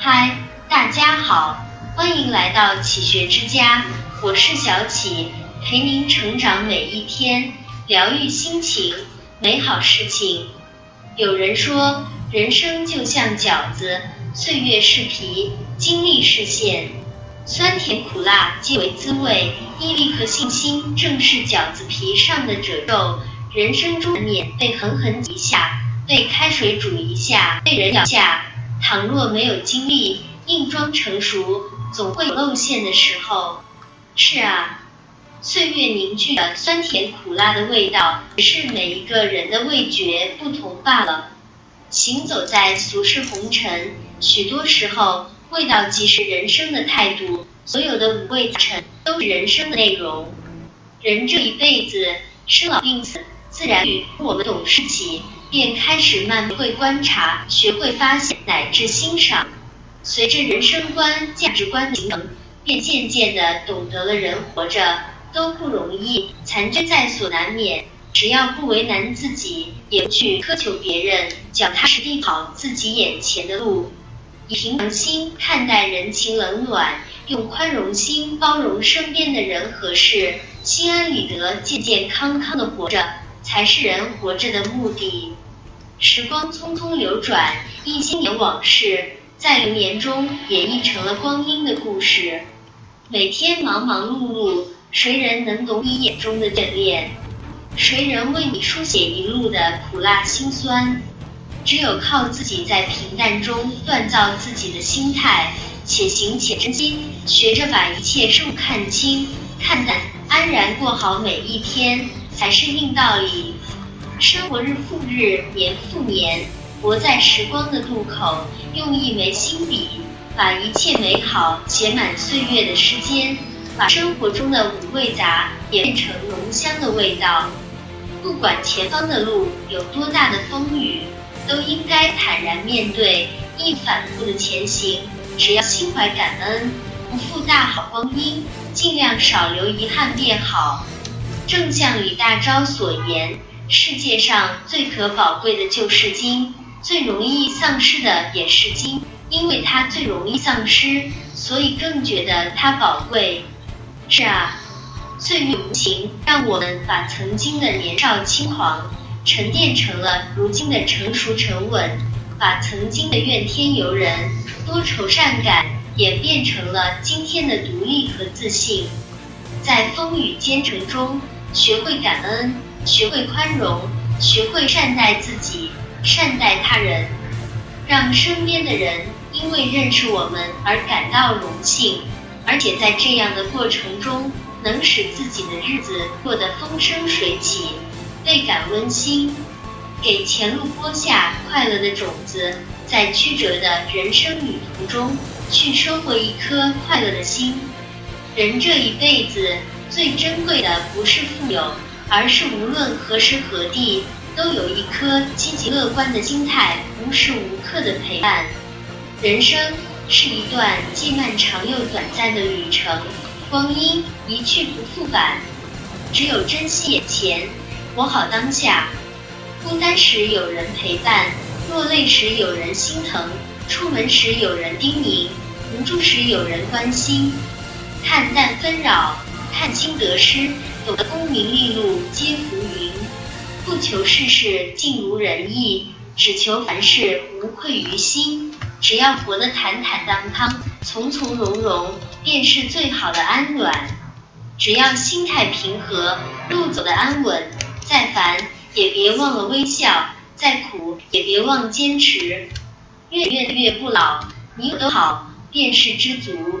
嗨，大家好，欢迎来到启学之家，我是小启，陪您成长每一天，疗愈心情，美好事情。有人说，人生就像饺子，岁月是皮，经历是馅，酸甜苦辣皆为滋味，毅力和信心正是饺子皮上的褶皱。人生中难免被狠狠挤一下，被开水煮一下，被人咬下。倘若没有经历硬装成熟，总会有露馅的时候。是啊，岁月凝聚了酸甜苦辣的味道，只是每一个人的味觉不同罢了。行走在俗世红尘，许多时候，味道即是人生的态度。所有的五味杂陈都是人生的内容。人这一辈子，生老病死。自然我们懂事起，便开始慢会观察，学会发现，乃至欣赏。随着人生观、价值观形成，便渐渐的懂得了人活着都不容易，残缺在所难免。只要不为难自己，也不去苛求别人，脚踏实地跑自己眼前的路，以平常心看待人情冷暖，用宽容心包容身边的人和事，心安理得、健健康康的活着。才是人活着的目的。时光匆匆流转，一千年往事在流年中演绎成了光阴的故事。每天忙忙碌碌，谁人能懂你眼中的眷恋？谁人为你书写一路的苦辣辛酸？只有靠自己在平淡中锻造自己的心态，且行且珍惜，学着把一切事物看清、看淡，安然过好每一天。才是硬道理。生活日复日，年复年，活在时光的渡口，用一枚新笔，把一切美好写满岁月的时间，把生活中的五味杂也变成浓香的味道。不管前方的路有多大的风雨，都应该坦然面对，一反复的前行。只要心怀感恩，不负大好光阴，尽量少留遗憾便好。正像李大钊所言，世界上最可宝贵的就是金，最容易丧失的也是金，因为它最容易丧失，所以更觉得它宝贵。是啊，岁月无情，让我们把曾经的年少轻狂沉淀成了如今的成熟沉稳，把曾经的怨天尤人、多愁善感演变成了今天的独立和自信，在风雨兼程中。学会感恩，学会宽容，学会善待自己，善待他人，让身边的人因为认识我们而感到荣幸，而且在这样的过程中，能使自己的日子过得风生水起，倍感温馨，给前路播下快乐的种子，在曲折的人生旅途中去收获一颗快乐的心。人这一辈子。最珍贵的不是富有，而是无论何时何地都有一颗积极乐观的心态，无时无刻的陪伴。人生是一段既漫长又短暂的旅程，光阴一去不复返，只有珍惜眼前，活好当下。孤单时有人陪伴，落泪时有人心疼，出门时有人叮咛，无助时有人关心，看淡纷扰。看清得失，懂得功名利禄皆浮云，不求事事尽如人意，只求凡事无愧于心。只要活得坦坦荡荡、从从容容，便是最好的安暖。只要心态平和，路走得安稳，再烦也别忘了微笑，再苦也别忘坚持。越越越不老，你有多好，便是知足。